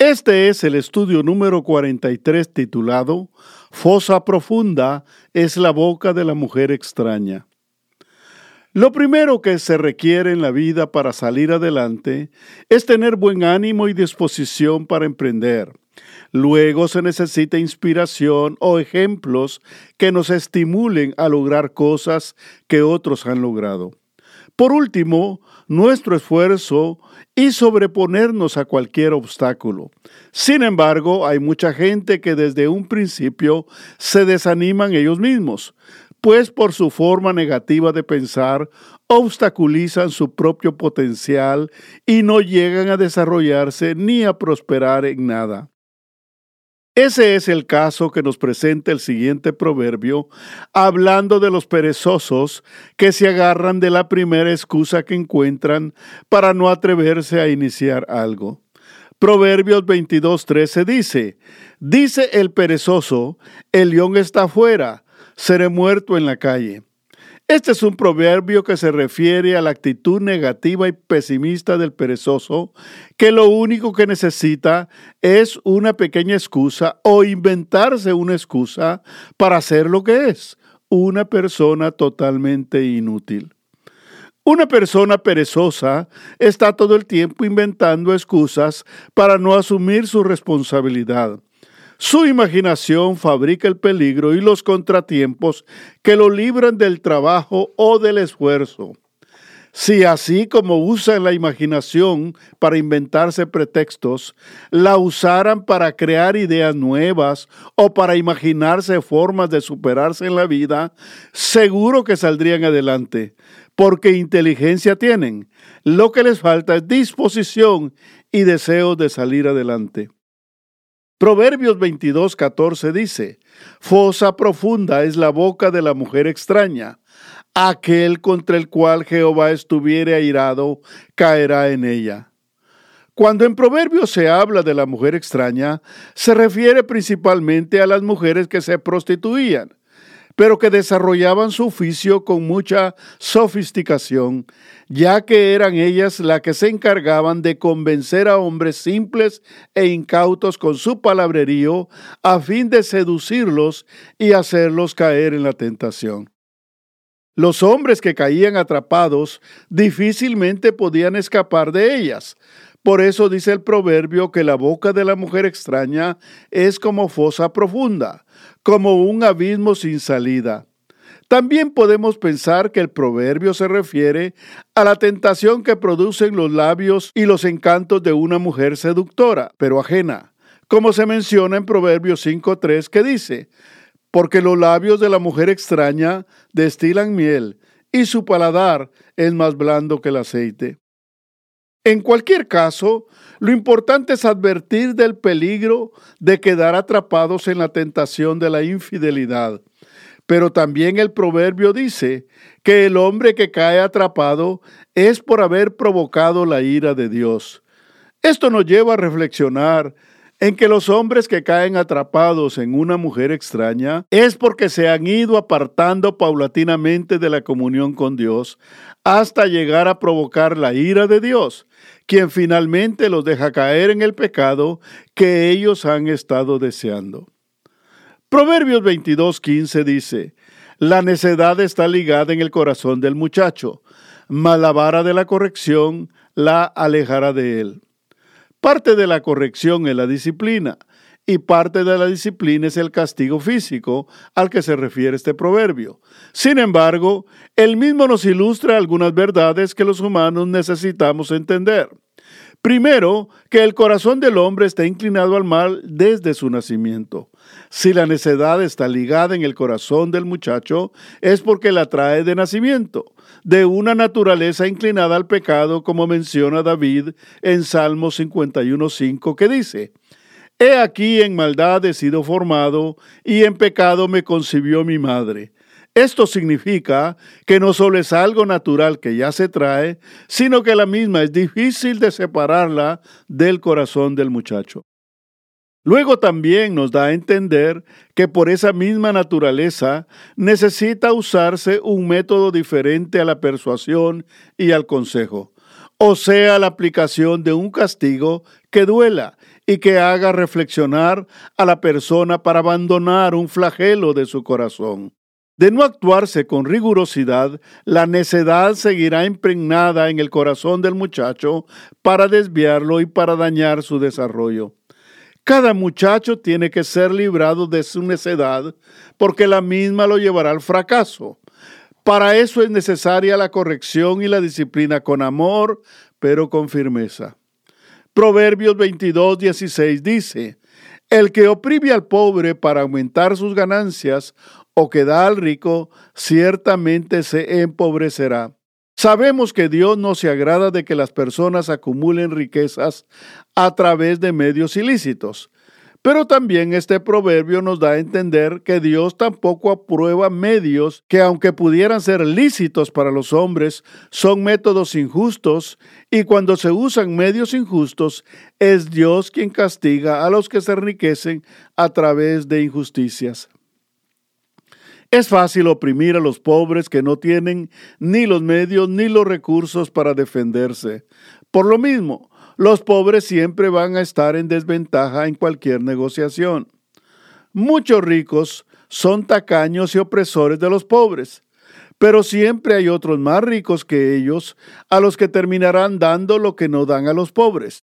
Este es el estudio número 43 titulado Fosa profunda es la boca de la mujer extraña. Lo primero que se requiere en la vida para salir adelante es tener buen ánimo y disposición para emprender. Luego se necesita inspiración o ejemplos que nos estimulen a lograr cosas que otros han logrado. Por último, nuestro esfuerzo y sobreponernos a cualquier obstáculo. Sin embargo, hay mucha gente que desde un principio se desaniman ellos mismos, pues por su forma negativa de pensar obstaculizan su propio potencial y no llegan a desarrollarse ni a prosperar en nada. Ese es el caso que nos presenta el siguiente proverbio, hablando de los perezosos que se agarran de la primera excusa que encuentran para no atreverse a iniciar algo. Proverbios 22:13 dice, dice el perezoso, el león está afuera, seré muerto en la calle. Este es un proverbio que se refiere a la actitud negativa y pesimista del perezoso, que lo único que necesita es una pequeña excusa o inventarse una excusa para hacer lo que es, una persona totalmente inútil. Una persona perezosa está todo el tiempo inventando excusas para no asumir su responsabilidad. Su imaginación fabrica el peligro y los contratiempos que lo libran del trabajo o del esfuerzo. Si así como usan la imaginación para inventarse pretextos, la usaran para crear ideas nuevas o para imaginarse formas de superarse en la vida, seguro que saldrían adelante, porque inteligencia tienen. Lo que les falta es disposición y deseo de salir adelante. Proverbios 22, 14 dice, Fosa profunda es la boca de la mujer extraña. Aquel contra el cual Jehová estuviere airado caerá en ella. Cuando en Proverbios se habla de la mujer extraña, se refiere principalmente a las mujeres que se prostituían pero que desarrollaban su oficio con mucha sofisticación, ya que eran ellas las que se encargaban de convencer a hombres simples e incautos con su palabrerío a fin de seducirlos y hacerlos caer en la tentación. Los hombres que caían atrapados difícilmente podían escapar de ellas. Por eso dice el proverbio que la boca de la mujer extraña es como fosa profunda como un abismo sin salida. También podemos pensar que el proverbio se refiere a la tentación que producen los labios y los encantos de una mujer seductora, pero ajena, como se menciona en Proverbios 5.3 que dice, porque los labios de la mujer extraña destilan miel y su paladar es más blando que el aceite. En cualquier caso, lo importante es advertir del peligro de quedar atrapados en la tentación de la infidelidad. Pero también el proverbio dice que el hombre que cae atrapado es por haber provocado la ira de Dios. Esto nos lleva a reflexionar en que los hombres que caen atrapados en una mujer extraña es porque se han ido apartando paulatinamente de la comunión con Dios hasta llegar a provocar la ira de Dios, quien finalmente los deja caer en el pecado que ellos han estado deseando. Proverbios 22:15 dice, La necedad está ligada en el corazón del muchacho, mas la vara de la corrección la alejará de él. Parte de la corrección es la disciplina y parte de la disciplina es el castigo físico al que se refiere este proverbio. Sin embargo, el mismo nos ilustra algunas verdades que los humanos necesitamos entender. Primero, que el corazón del hombre está inclinado al mal desde su nacimiento. Si la necedad está ligada en el corazón del muchacho, es porque la trae de nacimiento, de una naturaleza inclinada al pecado, como menciona David en Salmo 51.5, que dice, He aquí en maldad he sido formado, y en pecado me concibió mi madre. Esto significa que no solo es algo natural que ya se trae, sino que la misma es difícil de separarla del corazón del muchacho. Luego también nos da a entender que por esa misma naturaleza necesita usarse un método diferente a la persuasión y al consejo, o sea, la aplicación de un castigo que duela y que haga reflexionar a la persona para abandonar un flagelo de su corazón. De no actuarse con rigurosidad, la necedad seguirá impregnada en el corazón del muchacho para desviarlo y para dañar su desarrollo. Cada muchacho tiene que ser librado de su necedad porque la misma lo llevará al fracaso. Para eso es necesaria la corrección y la disciplina con amor, pero con firmeza. Proverbios 22, 16 dice, El que oprime al pobre para aumentar sus ganancias o que da al rico, ciertamente se empobrecerá. Sabemos que Dios no se agrada de que las personas acumulen riquezas a través de medios ilícitos. Pero también este proverbio nos da a entender que Dios tampoco aprueba medios que aunque pudieran ser lícitos para los hombres, son métodos injustos y cuando se usan medios injustos, es Dios quien castiga a los que se enriquecen a través de injusticias. Es fácil oprimir a los pobres que no tienen ni los medios ni los recursos para defenderse. Por lo mismo, los pobres siempre van a estar en desventaja en cualquier negociación. Muchos ricos son tacaños y opresores de los pobres, pero siempre hay otros más ricos que ellos a los que terminarán dando lo que no dan a los pobres.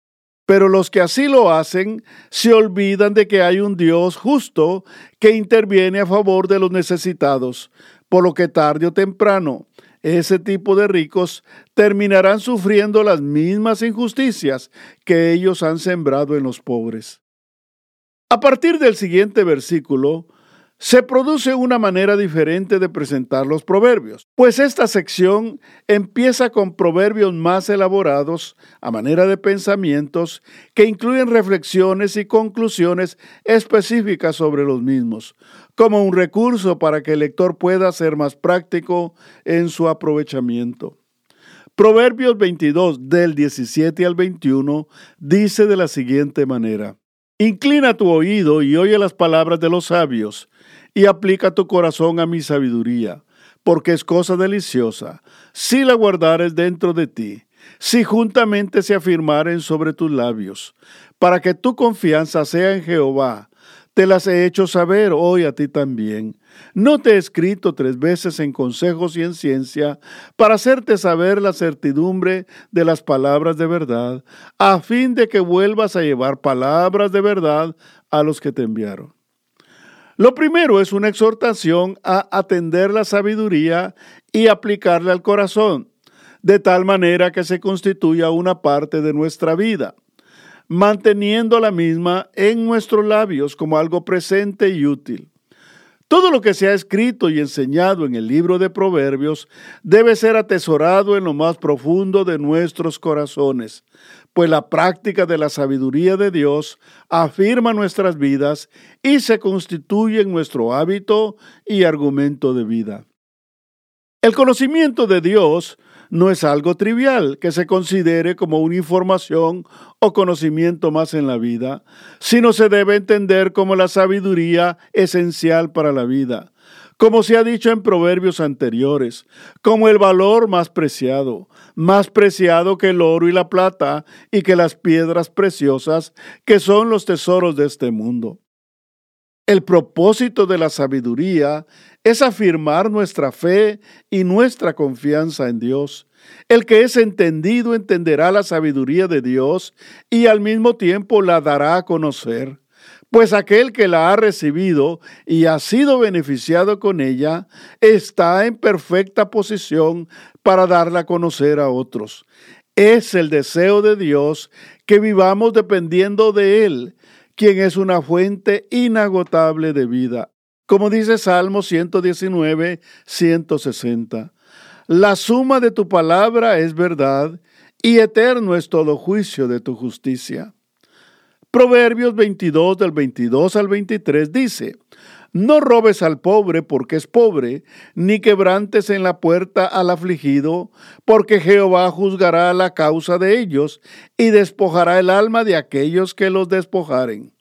Pero los que así lo hacen se olvidan de que hay un Dios justo que interviene a favor de los necesitados, por lo que tarde o temprano ese tipo de ricos terminarán sufriendo las mismas injusticias que ellos han sembrado en los pobres. A partir del siguiente versículo, se produce una manera diferente de presentar los proverbios, pues esta sección empieza con proverbios más elaborados a manera de pensamientos que incluyen reflexiones y conclusiones específicas sobre los mismos, como un recurso para que el lector pueda ser más práctico en su aprovechamiento. Proverbios 22 del 17 al 21 dice de la siguiente manera, Inclina tu oído y oye las palabras de los sabios, y aplica tu corazón a mi sabiduría, porque es cosa deliciosa, si la guardares dentro de ti, si juntamente se afirmaren sobre tus labios, para que tu confianza sea en Jehová, te las he hecho saber hoy a ti también. No te he escrito tres veces en consejos y en ciencia para hacerte saber la certidumbre de las palabras de verdad, a fin de que vuelvas a llevar palabras de verdad a los que te enviaron. Lo primero es una exhortación a atender la sabiduría y aplicarla al corazón, de tal manera que se constituya una parte de nuestra vida manteniendo la misma en nuestros labios como algo presente y útil. Todo lo que se ha escrito y enseñado en el libro de Proverbios debe ser atesorado en lo más profundo de nuestros corazones, pues la práctica de la sabiduría de Dios afirma nuestras vidas y se constituye en nuestro hábito y argumento de vida. El conocimiento de Dios no es algo trivial que se considere como una información o conocimiento más en la vida, sino se debe entender como la sabiduría esencial para la vida, como se ha dicho en proverbios anteriores, como el valor más preciado, más preciado que el oro y la plata y que las piedras preciosas que son los tesoros de este mundo. El propósito de la sabiduría es afirmar nuestra fe y nuestra confianza en Dios. El que es entendido entenderá la sabiduría de Dios y al mismo tiempo la dará a conocer. Pues aquel que la ha recibido y ha sido beneficiado con ella está en perfecta posición para darla a conocer a otros. Es el deseo de Dios que vivamos dependiendo de Él, quien es una fuente inagotable de vida como dice Salmo 119, 160. La suma de tu palabra es verdad y eterno es todo juicio de tu justicia. Proverbios 22 del 22 al 23 dice, no robes al pobre porque es pobre, ni quebrantes en la puerta al afligido, porque Jehová juzgará la causa de ellos y despojará el alma de aquellos que los despojaren.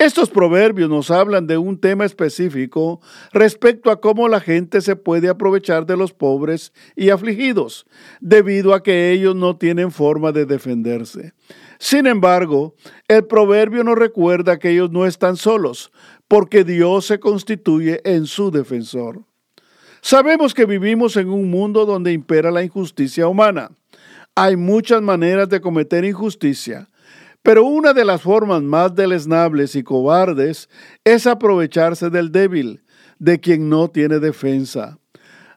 Estos proverbios nos hablan de un tema específico respecto a cómo la gente se puede aprovechar de los pobres y afligidos, debido a que ellos no tienen forma de defenderse. Sin embargo, el proverbio nos recuerda que ellos no están solos, porque Dios se constituye en su defensor. Sabemos que vivimos en un mundo donde impera la injusticia humana. Hay muchas maneras de cometer injusticia, pero una de las formas más deleznables y cobardes es aprovecharse del débil, de quien no tiene defensa.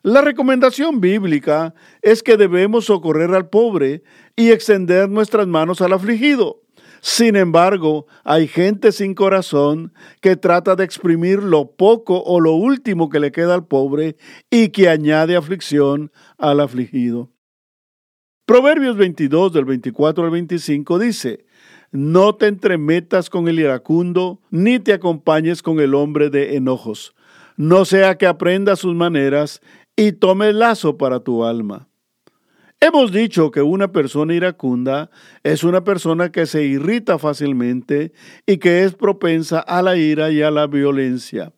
La recomendación bíblica es que debemos socorrer al pobre y extender nuestras manos al afligido. Sin embargo, hay gente sin corazón que trata de exprimir lo poco o lo último que le queda al pobre y que añade aflicción al afligido. Proverbios 22 del 24 al 25 dice, No te entremetas con el iracundo, ni te acompañes con el hombre de enojos, no sea que aprenda sus maneras y tome lazo para tu alma. Hemos dicho que una persona iracunda es una persona que se irrita fácilmente y que es propensa a la ira y a la violencia.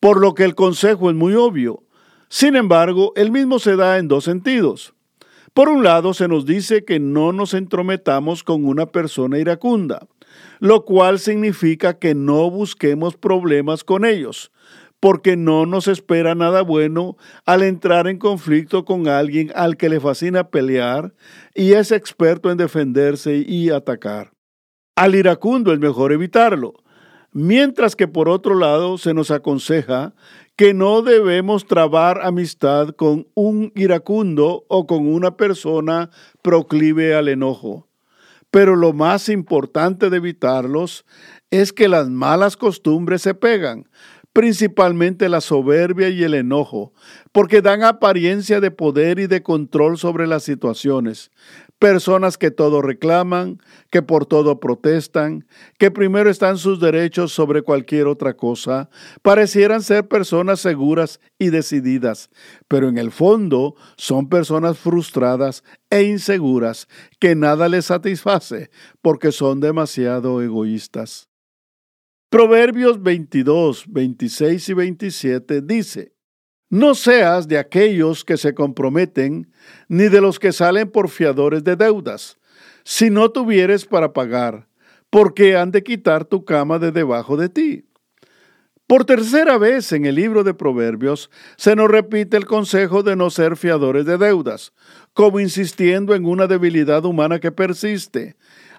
Por lo que el consejo es muy obvio. Sin embargo, el mismo se da en dos sentidos. Por un lado, se nos dice que no nos entrometamos con una persona iracunda, lo cual significa que no busquemos problemas con ellos, porque no nos espera nada bueno al entrar en conflicto con alguien al que le fascina pelear y es experto en defenderse y atacar. Al iracundo es mejor evitarlo, mientras que por otro lado se nos aconseja que no debemos trabar amistad con un iracundo o con una persona proclive al enojo. Pero lo más importante de evitarlos es que las malas costumbres se pegan, principalmente la soberbia y el enojo, porque dan apariencia de poder y de control sobre las situaciones. Personas que todo reclaman, que por todo protestan, que primero están sus derechos sobre cualquier otra cosa, parecieran ser personas seguras y decididas, pero en el fondo son personas frustradas e inseguras que nada les satisface porque son demasiado egoístas. Proverbios 22, 26 y 27 dice, No seas de aquellos que se comprometen, ni de los que salen por fiadores de deudas, si no tuvieres para pagar, porque han de quitar tu cama de debajo de ti. Por tercera vez en el libro de Proverbios se nos repite el consejo de no ser fiadores de deudas, como insistiendo en una debilidad humana que persiste,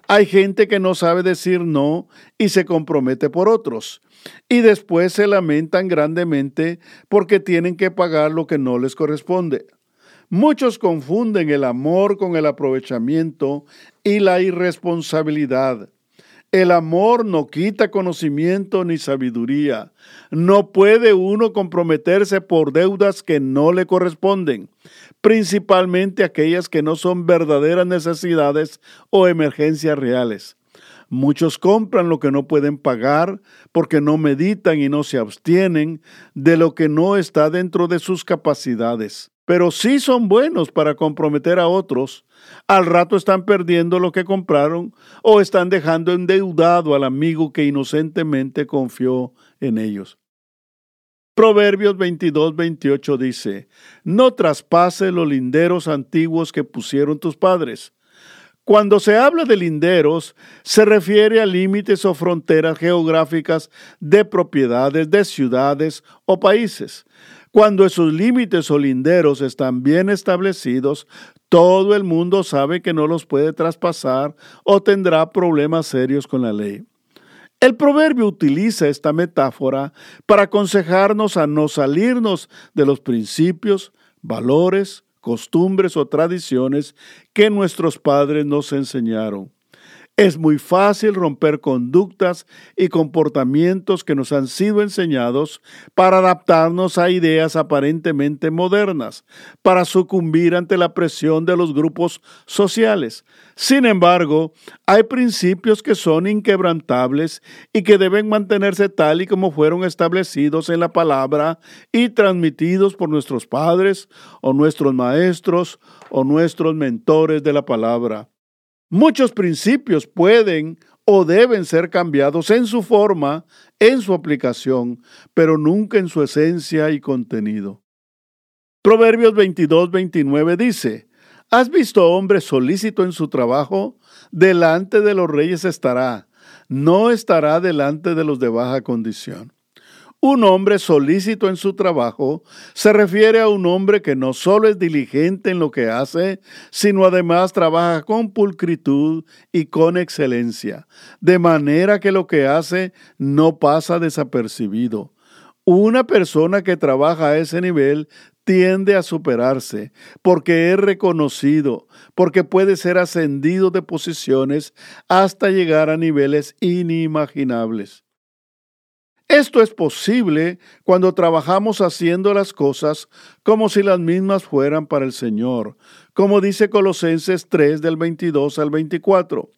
hay gente que no sabe decir no y se compromete por otros. Y después se lamentan grandemente porque tienen que pagar lo que no les corresponde. Muchos confunden el amor con el aprovechamiento y la irresponsabilidad. El amor no quita conocimiento ni sabiduría. No puede uno comprometerse por deudas que no le corresponden principalmente aquellas que no son verdaderas necesidades o emergencias reales. Muchos compran lo que no pueden pagar porque no meditan y no se abstienen de lo que no está dentro de sus capacidades. Pero sí son buenos para comprometer a otros. Al rato están perdiendo lo que compraron o están dejando endeudado al amigo que inocentemente confió en ellos. Proverbios 22, 28 dice, No traspase los linderos antiguos que pusieron tus padres. Cuando se habla de linderos, se refiere a límites o fronteras geográficas de propiedades de ciudades o países. Cuando esos límites o linderos están bien establecidos, todo el mundo sabe que no los puede traspasar o tendrá problemas serios con la ley. El proverbio utiliza esta metáfora para aconsejarnos a no salirnos de los principios, valores, costumbres o tradiciones que nuestros padres nos enseñaron. Es muy fácil romper conductas y comportamientos que nos han sido enseñados para adaptarnos a ideas aparentemente modernas, para sucumbir ante la presión de los grupos sociales. Sin embargo, hay principios que son inquebrantables y que deben mantenerse tal y como fueron establecidos en la palabra y transmitidos por nuestros padres o nuestros maestros o nuestros mentores de la palabra. Muchos principios pueden o deben ser cambiados en su forma, en su aplicación, pero nunca en su esencia y contenido. Proverbios 22, 29 dice, ¿Has visto hombre solícito en su trabajo? Delante de los reyes estará, no estará delante de los de baja condición. Un hombre solícito en su trabajo se refiere a un hombre que no solo es diligente en lo que hace, sino además trabaja con pulcritud y con excelencia, de manera que lo que hace no pasa desapercibido. Una persona que trabaja a ese nivel tiende a superarse, porque es reconocido, porque puede ser ascendido de posiciones hasta llegar a niveles inimaginables. Esto es posible cuando trabajamos haciendo las cosas como si las mismas fueran para el Señor, como dice Colosenses 3 del 22 al 24.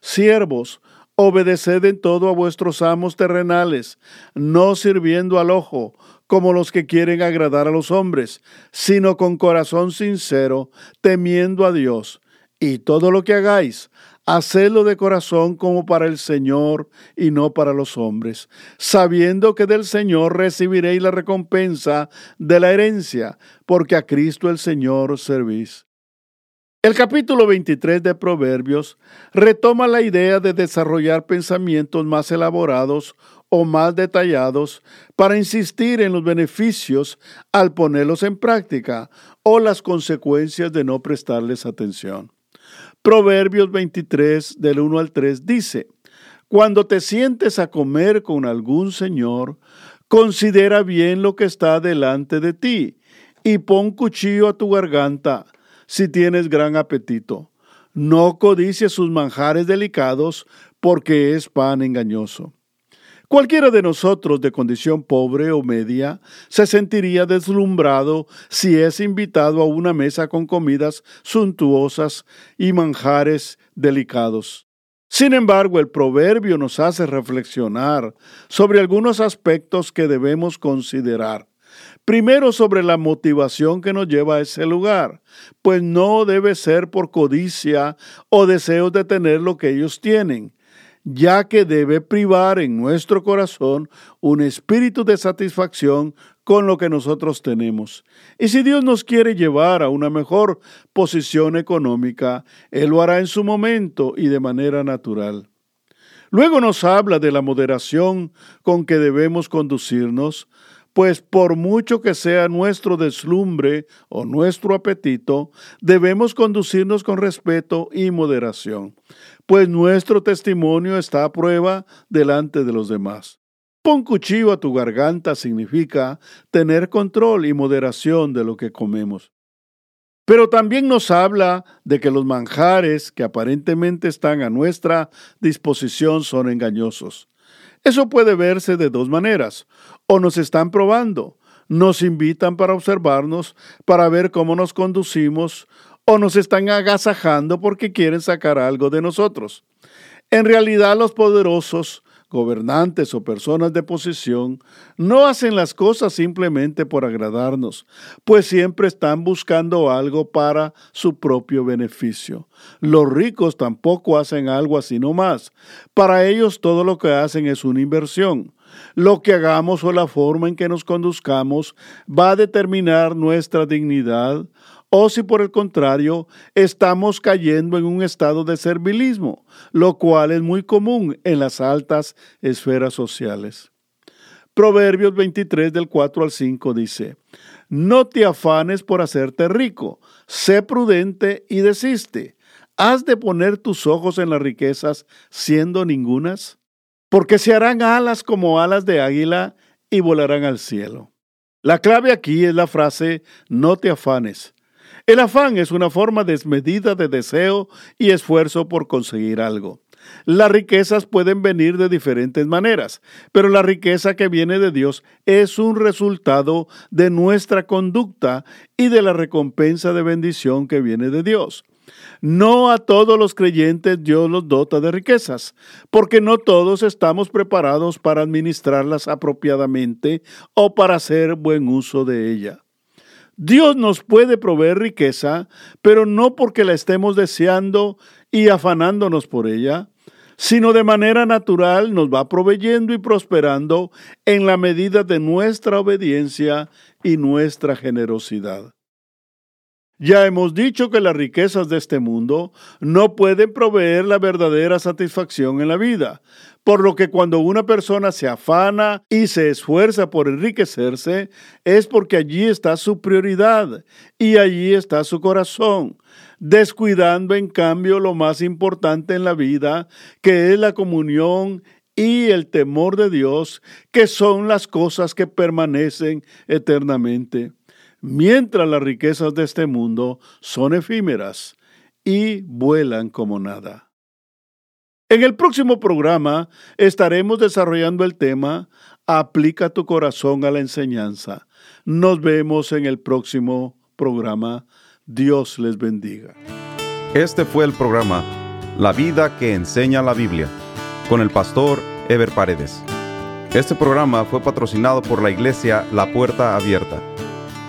Siervos, obedeced en todo a vuestros amos terrenales, no sirviendo al ojo, como los que quieren agradar a los hombres, sino con corazón sincero, temiendo a Dios. Y todo lo que hagáis, hacedlo de corazón como para el Señor y no para los hombres, sabiendo que del Señor recibiréis la recompensa de la herencia, porque a Cristo el Señor servís. El capítulo 23 de Proverbios retoma la idea de desarrollar pensamientos más elaborados o más detallados para insistir en los beneficios al ponerlos en práctica o las consecuencias de no prestarles atención. Proverbios 23 del 1 al 3 dice, Cuando te sientes a comer con algún señor, considera bien lo que está delante de ti y pon cuchillo a tu garganta si tienes gran apetito. No codicies sus manjares delicados porque es pan engañoso. Cualquiera de nosotros de condición pobre o media se sentiría deslumbrado si es invitado a una mesa con comidas suntuosas y manjares delicados. Sin embargo, el proverbio nos hace reflexionar sobre algunos aspectos que debemos considerar. Primero sobre la motivación que nos lleva a ese lugar, pues no debe ser por codicia o deseos de tener lo que ellos tienen, ya que debe privar en nuestro corazón un espíritu de satisfacción con lo que nosotros tenemos. Y si Dios nos quiere llevar a una mejor posición económica, Él lo hará en su momento y de manera natural. Luego nos habla de la moderación con que debemos conducirnos, pues por mucho que sea nuestro deslumbre o nuestro apetito, debemos conducirnos con respeto y moderación, pues nuestro testimonio está a prueba delante de los demás. Pon cuchillo a tu garganta significa tener control y moderación de lo que comemos. Pero también nos habla de que los manjares que aparentemente están a nuestra disposición son engañosos. Eso puede verse de dos maneras. O nos están probando, nos invitan para observarnos, para ver cómo nos conducimos, o nos están agasajando porque quieren sacar algo de nosotros. En realidad los poderosos gobernantes o personas de posición no hacen las cosas simplemente por agradarnos, pues siempre están buscando algo para su propio beneficio. Los ricos tampoco hacen algo así nomás. Para ellos todo lo que hacen es una inversión. Lo que hagamos o la forma en que nos conduzcamos va a determinar nuestra dignidad, o si por el contrario estamos cayendo en un estado de servilismo, lo cual es muy común en las altas esferas sociales. Proverbios 23 del 4 al 5 dice, No te afanes por hacerte rico, sé prudente y desiste. ¿Has de poner tus ojos en las riquezas siendo ningunas? Porque se harán alas como alas de águila y volarán al cielo. La clave aquí es la frase no te afanes. El afán es una forma desmedida de deseo y esfuerzo por conseguir algo. Las riquezas pueden venir de diferentes maneras, pero la riqueza que viene de Dios es un resultado de nuestra conducta y de la recompensa de bendición que viene de Dios. No a todos los creyentes Dios los dota de riquezas, porque no todos estamos preparados para administrarlas apropiadamente o para hacer buen uso de ella. Dios nos puede proveer riqueza, pero no porque la estemos deseando y afanándonos por ella, sino de manera natural nos va proveyendo y prosperando en la medida de nuestra obediencia y nuestra generosidad. Ya hemos dicho que las riquezas de este mundo no pueden proveer la verdadera satisfacción en la vida, por lo que cuando una persona se afana y se esfuerza por enriquecerse, es porque allí está su prioridad y allí está su corazón, descuidando en cambio lo más importante en la vida, que es la comunión y el temor de Dios, que son las cosas que permanecen eternamente mientras las riquezas de este mundo son efímeras y vuelan como nada. En el próximo programa estaremos desarrollando el tema Aplica tu corazón a la enseñanza. Nos vemos en el próximo programa. Dios les bendiga. Este fue el programa La vida que enseña la Biblia con el pastor Ever Paredes. Este programa fue patrocinado por la iglesia La Puerta Abierta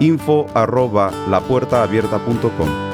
info arroba lapuertaabierta.com.